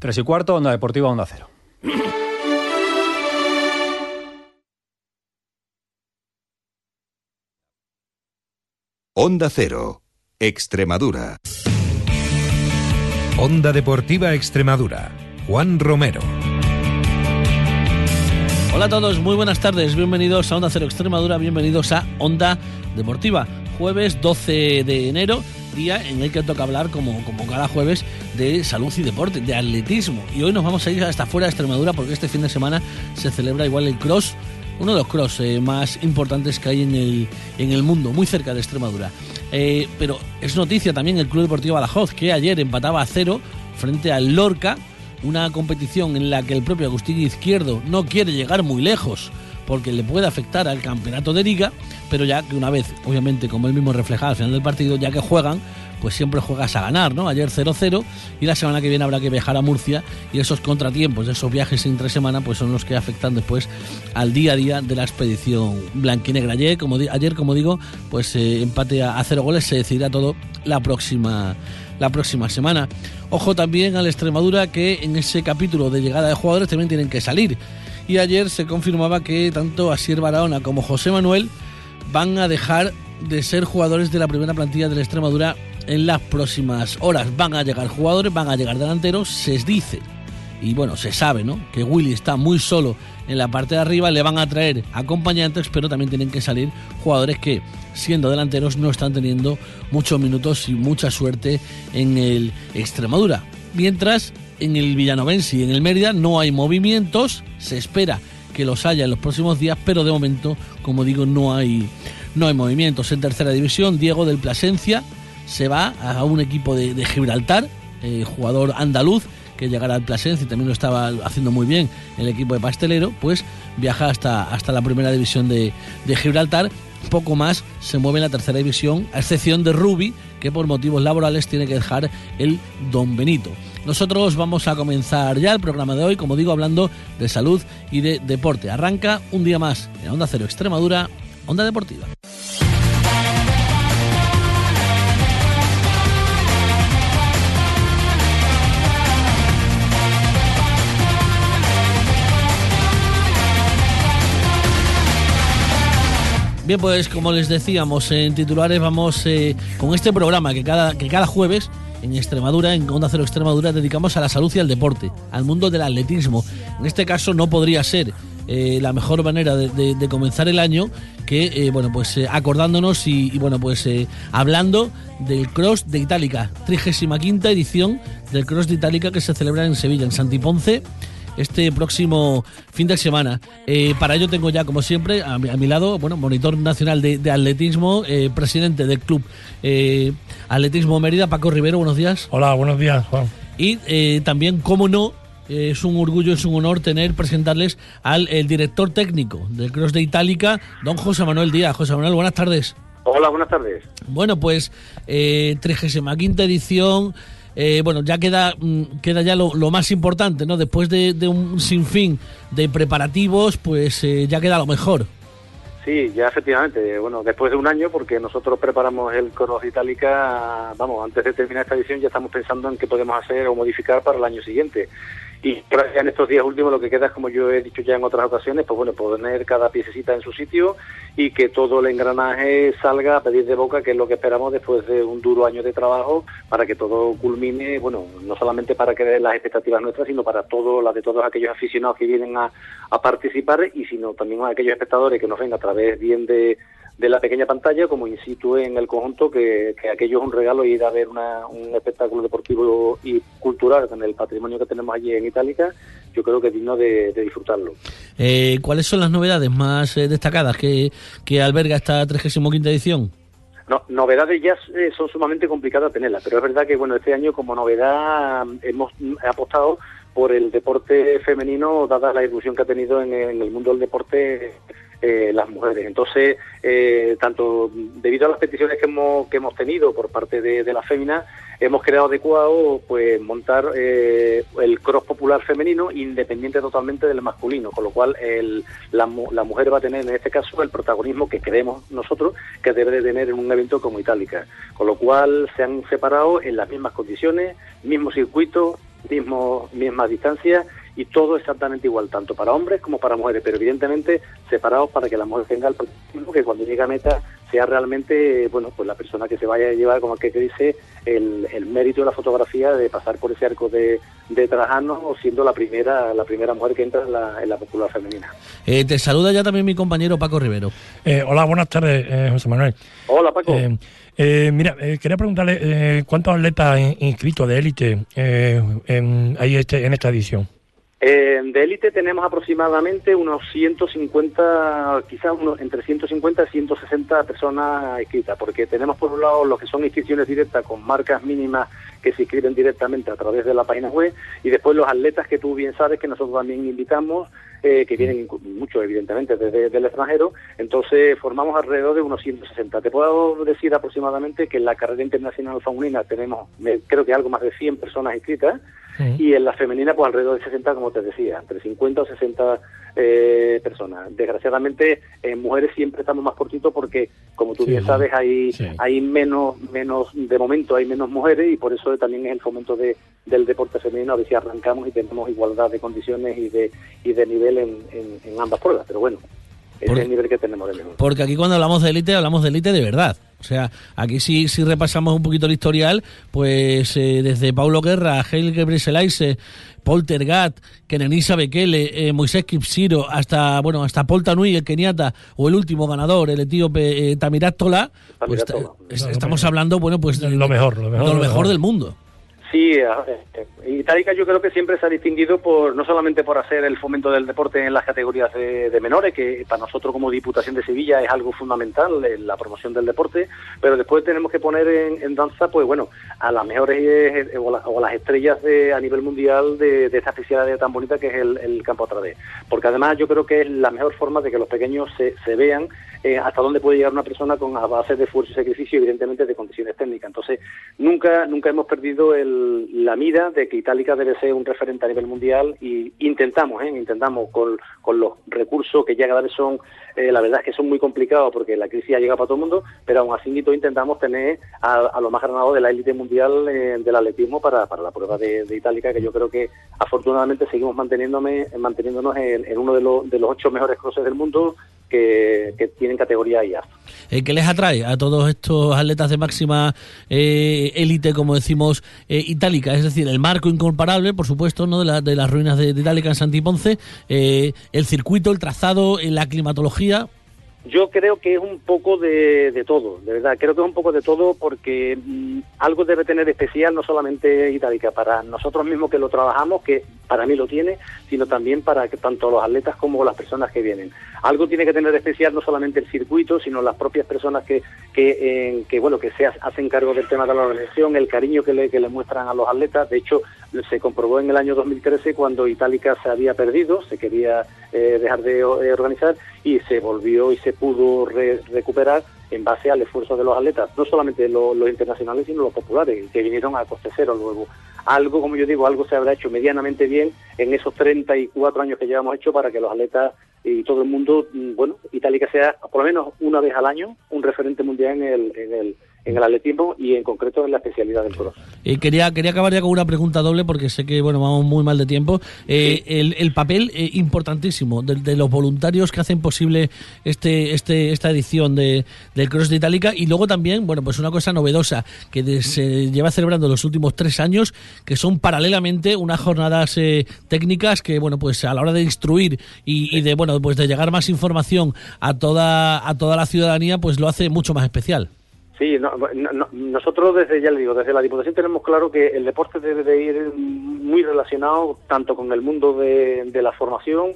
Tres y cuarto, Onda Deportiva, Onda Cero. Onda Cero, Extremadura. Onda Deportiva Extremadura. Juan Romero. Hola a todos, muy buenas tardes, bienvenidos a Onda Cero Extremadura, bienvenidos a Onda Deportiva. Jueves 12 de enero, en el que toca hablar, como, como cada jueves, de salud y deporte, de atletismo. Y hoy nos vamos a ir hasta fuera de Extremadura porque este fin de semana se celebra igual el cross, uno de los cross eh, más importantes que hay en el, en el mundo, muy cerca de Extremadura. Eh, pero es noticia también el Club Deportivo Badajoz, que ayer empataba a cero frente al Lorca, una competición en la que el propio Agustín Izquierdo no quiere llegar muy lejos porque le puede afectar al campeonato de liga, pero ya que una vez, obviamente, como él mismo reflejaba al final del partido, ya que juegan, pues siempre juegas a ganar, ¿no? Ayer 0-0 y la semana que viene habrá que viajar a Murcia y esos contratiempos, esos viajes entre semana, pues son los que afectan después al día a día de la expedición blanquinegra. Ayer, como, ayer, como digo, pues eh, empate a, cero goles, se decidirá todo la próxima la próxima semana. Ojo también a la Extremadura que en ese capítulo de llegada de jugadores también tienen que salir. Y ayer se confirmaba que tanto Asier Barahona como José Manuel van a dejar de ser jugadores de la primera plantilla de la Extremadura en las próximas horas. Van a llegar jugadores, van a llegar delanteros, se dice. Y bueno, se sabe, ¿no? Que Willy está muy solo en la parte de arriba, le van a traer acompañantes, pero también tienen que salir jugadores que, siendo delanteros, no están teniendo muchos minutos y mucha suerte en el Extremadura. Mientras en el Villanovense y en el Mérida no hay movimientos, se espera que los haya en los próximos días, pero de momento, como digo, no hay, no hay movimientos. En tercera división, Diego del Plasencia se va a un equipo de, Gibraltar, eh, jugador andaluz, que llegará al Plasencia y también lo estaba haciendo muy bien el equipo de Pastelero, pues viaja hasta, hasta la primera división de, de Gibraltar. Poco más se mueve en la tercera división, a excepción de Rubi, que por motivos laborales tiene que dejar el Don Benito. Nosotros vamos a comenzar ya el programa de hoy, como digo, hablando de salud y de deporte. Arranca un día más en Onda Cero Extremadura, Onda Deportiva. Bien, pues como les decíamos en titulares, vamos eh, con este programa que cada, que cada jueves en Extremadura, en Onda Cero Extremadura, dedicamos a la salud y al deporte, al mundo del atletismo. En este caso no podría ser eh, la mejor manera de, comenzar el año que, eh, bueno, pues acordándonos y, y, bueno, pues hablando del Cross de Itálica, 35 edición del Cross de Itálica que se celebra en Sevilla, en Santiponce este próximo fin de semana. Eh, para ello tengo ya, como siempre, a mi, a mi lado, bueno, monitor nacional de, de atletismo, eh, presidente del club eh, Atletismo Mérida, Paco Rivero, buenos días. Hola, buenos días, Juan. Y también, cómo no, es un orgullo, es un honor tener, presentarles al el director técnico del Cross de Itálica, don José Manuel Díaz. José Manuel, buenas tardes. Hola, buenas tardes. Bueno, pues eh, 35 edición, eh, bueno, ya queda, mm, queda ya lo, más importante, ¿no? Después de, de un sinfín de preparativos, pues eh, ya queda lo mejor. Sí, ya efectivamente, bueno, después de un año, porque nosotros preparamos el Cross Itálica, vamos, antes de terminar esta edición ya estamos pensando en qué podemos hacer o modificar para el año siguiente. Y en estos días últimos lo que queda es, como yo he dicho ya en otras ocasiones, pues bueno, poner cada piececita en su sitio y que todo el engranaje salga a pedir de boca, que es lo que esperamos después de un duro año de trabajo, para que todo culmine, bueno, no solamente para que las expectativas nuestras, sino para todo, las de todos aquellos aficionados que vienen a, a participar y sino también a aquellos espectadores que nos ven a través bien de de la pequeña pantalla como in situ en el conjunto, que, que aquello es un regalo ir a ver una, un espectáculo deportivo y cultural con el patrimonio que tenemos allí en Itálica, yo creo que es digno de, de disfrutarlo. Eh, ¿Cuáles son las novedades más eh, destacadas que, que alberga esta 35 edición? No, novedades ya eh, son sumamente complicadas tenerlas, pero es verdad que bueno este año como novedad hemos apostado por el deporte femenino, dada la evolución que ha tenido en, en el mundo del deporte eh, las mujeres. Entonces, eh, tanto debido a las peticiones que hemos, que hemos tenido por parte de, de la fémina, hemos creado adecuado pues montar eh, el cross popular femenino independiente totalmente del masculino, con lo cual el, la, la, mujer va a tener en este caso el protagonismo que creemos nosotros que debe de tener en un evento como Itálica, con lo cual se han separado en las mismas condiciones, mismo circuito, mismo, misma distancia y todo exactamente igual, tanto para hombres como para mujeres, pero evidentemente separados para que la mujer tenga el protagonismo, que cuando llegue a meta sea realmente, bueno, pues la persona que se vaya a llevar, como que dice, el, el mérito de la fotografía de pasar por ese arco de, de Trajano o siendo la primera la primera mujer que entra en la, en la popular femenina. Eh, te saluda ya también mi compañero Paco Rivero. Eh, hola, buenas tardes, eh, José Manuel. Hola, Paco. Eh, eh, mira, eh, quería preguntarle eh, cuántos atletas in- inscritos de élite eh, en, hay este, en esta edición. Eh, de élite tenemos aproximadamente unos 150, quizás unos, entre 150 y 160 personas inscritas, porque tenemos por un lado lo que son inscripciones directas con marcas mínimas que se inscriben directamente a través de la página web y después los atletas que tú bien sabes que nosotros también invitamos, eh, que vienen muchos evidentemente desde el extranjero, entonces formamos alrededor de unos 160. Te puedo decir aproximadamente que en la carrera internacional femenina tenemos, creo que algo más de 100 personas inscritas, y en la femenina pues alrededor de 60 como te decía entre 50 o 60 eh, personas. Desgraciadamente en mujeres siempre estamos más cortitos porque como tú Sí, bien sabes hay sí. hay menos menos de momento hay menos mujeres y por eso también es el fomento de, del deporte femenino. A ver si arrancamos y tenemos igualdad de condiciones y de y de nivel en, en, en ambas pruebas pero bueno ese es el nivel que tenemos de mejor Porque aquí cuando hablamos de élite, hablamos de élite de verdad. O sea, aquí si, si repasamos un poquito el historial, pues eh, desde Paulo Guerra, Helge Breselaise, Paul Tergat, Kenenisa Bekele, eh, Moisés Kipsiro, hasta bueno hasta Paul Tanui, el keniata, o el último ganador, el etíope eh, Tamirat Tola, pues, Tamirat Tola. eh, es- estamos hablando, bueno, pues Lo mejor, lo mejor, de lo mejor. del mundo. Sí, eh, Itálica yo creo que siempre se ha distinguido por no solamente por hacer el fomento del deporte en las categorías de, menores, que para nosotros como Diputación de Sevilla es algo fundamental en la promoción del deporte, pero después tenemos que poner en, en danza, pues bueno, a las mejores eh, o, la- o las estrellas de, a nivel mundial de, de esta especialidad tan bonita que es el, el campo a través. Porque además yo creo que es la mejor forma de que los pequeños se, se vean eh, hasta dónde puede llegar una persona con a base de esfuerzo y sacrificio, evidentemente de condiciones técnicas. Entonces, nunca nunca hemos perdido el- la mira de que Itálica debe ser un referente a nivel mundial y intentamos, ¿eh? intentamos con, con los recursos que ya cada vez son, eh, la verdad es que son muy complicados porque la crisis ha llegado para todo el mundo, pero aún así intentamos tener a, a los más granados de la élite mundial eh, del atletismo para, para la prueba de, de Itálica, que yo creo que afortunadamente seguimos manteniéndome, manteniéndonos en, en uno de los, de los ocho mejores crosses del mundo que, que tienen categoría IA. Eh, ¿Qué les atrae a todos estos atletas de máxima eh, élite, como decimos, eh, itálica? Es decir, el marco incomparable, por supuesto, ¿no? de, la- de las ruinas de, de Itálica en Santiponce, eh, el circuito, el trazado, la climatología. Yo creo que es un poco de, de todo, de verdad. Creo que es un poco de todo porque mm, algo debe tener especial, no solamente Itálica, para nosotros mismos que lo trabajamos, que para mí lo tiene, sino también para que tanto los atletas como las personas que vienen. Algo tiene que tener especial no solamente el circuito, sino las propias personas que, que, que bueno, que se ha- hacen cargo del tema de la organización, el cariño que le, que le muestran a los atletas. De hecho, se comprobó en el año 2013 cuando Itálica se había perdido, se quería eh, dejar de eh, organizar y se volvió y se pudo re- recuperar en base al esfuerzo de los atletas, no solamente lo- los internacionales, sino los populares, que vinieron a coste cero luego. Algo, como yo digo, algo se habrá hecho medianamente bien en esos 34 años que llevamos hecho para que los atletas y todo el mundo, mm, bueno, Itálica sea por lo menos una vez al año un referente mundial en el, en el, en el atletismo y en concreto en la especialidad del cross. Eh, quería, quería acabar ya con una pregunta doble porque sé que bueno vamos muy mal de tiempo. Eh, el, el papel eh, importantísimo de, de los voluntarios que hacen posible este, este, esta edición de, del Cross de Itálica y luego también, bueno, pues una cosa novedosa que de- se lleva celebrando los últimos tres años, que son paralelamente unas jornadas eh, técnicas que, bueno, pues a la hora de instruir y, y de, bueno, pues de llegar más información a toda, a toda la ciudadanía, pues lo hace mucho más especial. Sí, no, no- no- nosotros desde, ya le digo, desde la Diputación tenemos claro que el deporte debe de ir muy relacionado tanto con el mundo de, la formación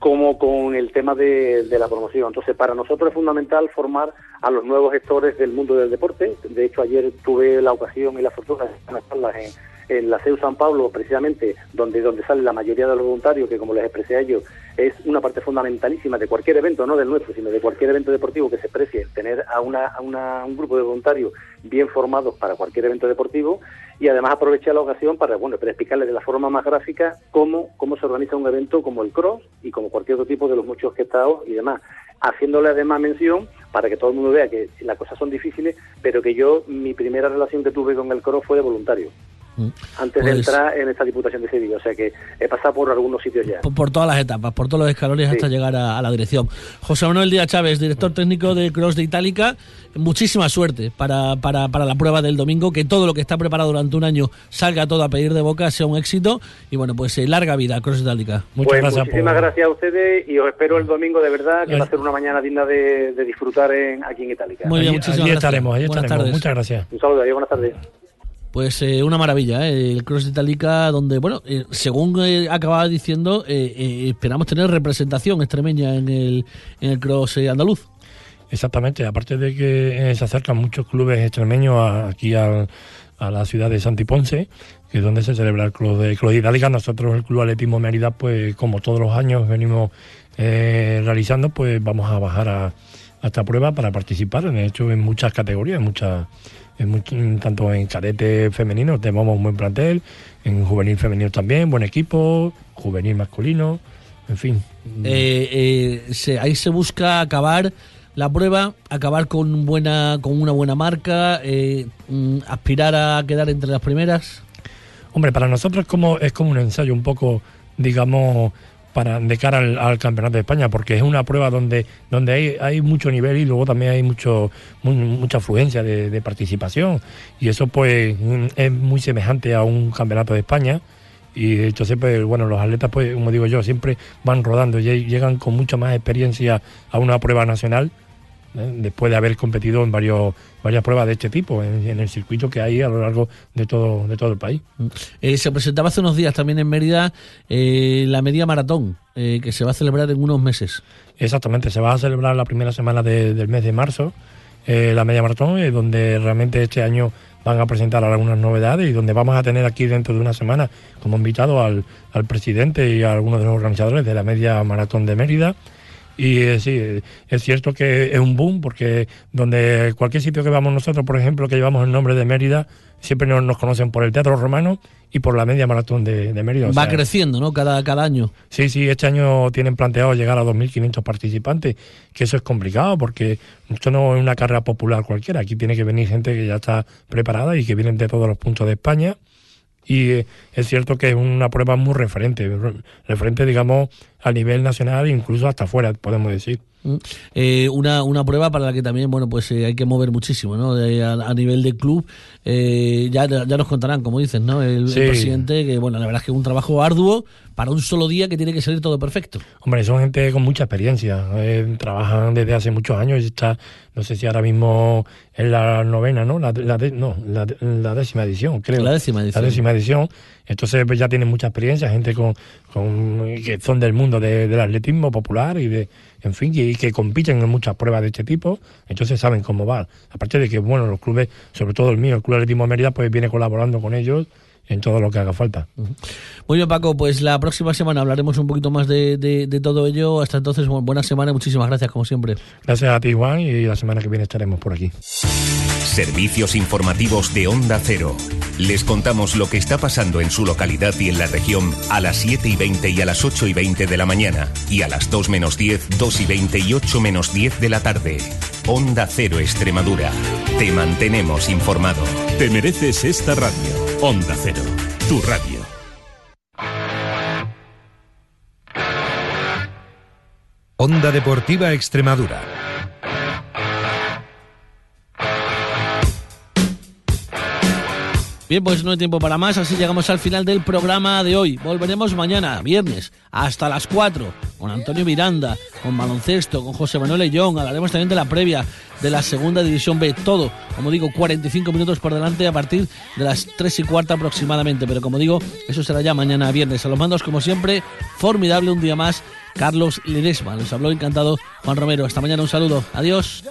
como con el tema de, de la promoción. Entonces, para nosotros es fundamental formar a los nuevos gestores del mundo del deporte. De hecho, ayer tuve la ocasión y la fortuna de estar en en, la CEU San Pablo, precisamente donde, donde sale la mayoría de los voluntarios, que como les expresé a ellos, es una parte fundamentalísima de cualquier evento, no del nuestro, sino de cualquier evento deportivo que se precie, tener a, una, a una- un grupo de voluntarios bien formados para cualquier evento deportivo y además aprovechar la ocasión para, bueno, para explicarles de la forma más gráfica cómo, cómo se organiza un evento como el cross y como cualquier otro tipo de los muchos que he estado y demás, haciéndole además mención para que todo el mundo vea que las cosas son difíciles, pero que yo, mi primera relación que tuve con el cross fue de voluntario. Mm. antes de pues entrar en esta Diputación de Sevilla. O sea que he pasado por algunos sitios ya. Por, todas las etapas, por todos los escalones hasta llegar a, la dirección. José Manuel Díaz Chávez, director técnico de Cross de Itálica, muchísima suerte para, para, para la prueba del domingo, que todo lo que está preparado durante un año salga todo a pedir de boca, sea un éxito y bueno, pues eh, larga vida Cross Itálica. Muchas pues gracias. Muchísimas gracias a ustedes y os espero el domingo de verdad, que va a ser una mañana digna de, disfrutar en, aquí en Itálica. Muy bien, muchísimas gracias. estaremos, allí estaremos. Muchas gracias. Un saludo, y buenas tardes. Pues eh, una maravilla, ¿eh? el Cross de Itálica, donde, bueno, eh, según acababa diciendo, esperamos tener representación extremeña en el, en el Cross andaluz. Exactamente, aparte de que se acercan muchos clubes extremeños aquí a la ciudad de Santiponce, que es donde se celebra el Club de, de Itálica, nosotros el Club Atletismo Mérida, pues como todos los años venimos realizando, pues vamos a bajar a, a esta prueba para participar, de hecho en muchas categorías, en muchas tanto en cadete femenino tenemos un buen plantel, en juvenil femenino también, buen equipo, juvenil masculino, en fin. Eh, eh, ahí se busca acabar la prueba, acabar con buena con una buena marca, eh, mm, aspirar a quedar entre las primeras. Hombre, para nosotros como es como un ensayo un poco, digamos, para de cara al, campeonato de España porque es una prueba donde donde hay, hay mucho nivel y luego también hay mucho mucha afluencia de, participación. Y eso pues es muy semejante a un campeonato de España. Y entonces pues bueno los atletas pues como digo yo siempre van rodando y llegan con mucha más experiencia a una prueba nacional ¿eh? después de haber competido en varios, varias pruebas de este tipo en, el circuito que hay a lo largo de todo, de todo el país. Mm. Eh, se presentaba hace unos días también en Mérida eh, la media maratón, que se va a celebrar en unos meses. Exactamente, se va a celebrar la primera semana del mes de marzo, la media maratón, donde realmente este año van a presentar algunas novedades y donde vamos a tener aquí dentro de una semana como invitado al, al presidente y a algunos de los organizadores de la media maratón de Mérida y eh, sí, es cierto que es un boom porque donde cualquier sitio que vamos nosotros, por ejemplo, que llevamos el nombre de Mérida, siempre nos, conocen por el Teatro Romano y por la media maratón de, Mérida. Va creciendo, ¿no? Cada, cada año. Sí, sí, este año tienen planteado llegar a 2.500 participantes, que eso es complicado porque esto no es una carrera popular cualquiera. Aquí tiene que venir gente que ya está preparada y que vienen de todos los puntos de España y eh, es cierto que es una prueba muy referente, referente digamos a nivel nacional e incluso hasta afuera, podemos decir. Mm. Eh, una, una prueba para la que también bueno pues eh, hay que mover muchísimo ¿no? a, nivel de club eh, ya, ya nos contarán como dices ¿no? El, presidente que bueno la verdad es que es un trabajo arduo para un solo día que tiene que salir todo perfecto hombre son gente con mucha experiencia trabajan desde hace muchos años y está no sé si ahora mismo es la novena no la, la no la, décima edición creo. La décima edición. la décima edición. Entonces pues, ya tienen mucha experiencia gente con, con que son del mundo del atletismo popular y de en fin, y, que compiten en muchas pruebas de este tipo, entonces saben cómo va. Aparte de que, bueno, los clubes, sobre todo el mío, el Club Atletismo de Mérida, pues viene colaborando con ellos en todo lo que haga falta. Muy bien, Paco, pues la próxima semana hablaremos un poquito más de, de, todo ello. Hasta entonces, buena semana y muchísimas gracias, como siempre. Gracias a ti, Juan, y la semana que viene estaremos por aquí. Servicios informativos de Onda Cero. Les contamos lo que está pasando en su localidad y en la región a las 7 y 20 y a las 8 y 20 de la mañana y a las 2 menos 10, 2 y 20 y 8 menos 10 de la tarde. Onda Cero Extremadura. Te mantenemos informado. Te mereces esta radio. Onda Cero, tu radio. Onda Deportiva Extremadura. Bien, pues no hay tiempo para más, así llegamos al final del programa de hoy. Volveremos mañana, viernes, hasta las 4, con Antonio Miranda, con baloncesto, con José Manuel Leyón. Hablaremos también de la previa de la segunda división B. Todo, como digo, 45 minutos por delante a partir de las 3 y cuarta aproximadamente. Pero como digo, eso será ya mañana viernes. A los mandos, como siempre, formidable un día más. Carlos Ledesma. Nos habló encantado Juan Romero. Hasta mañana, un saludo. Adiós.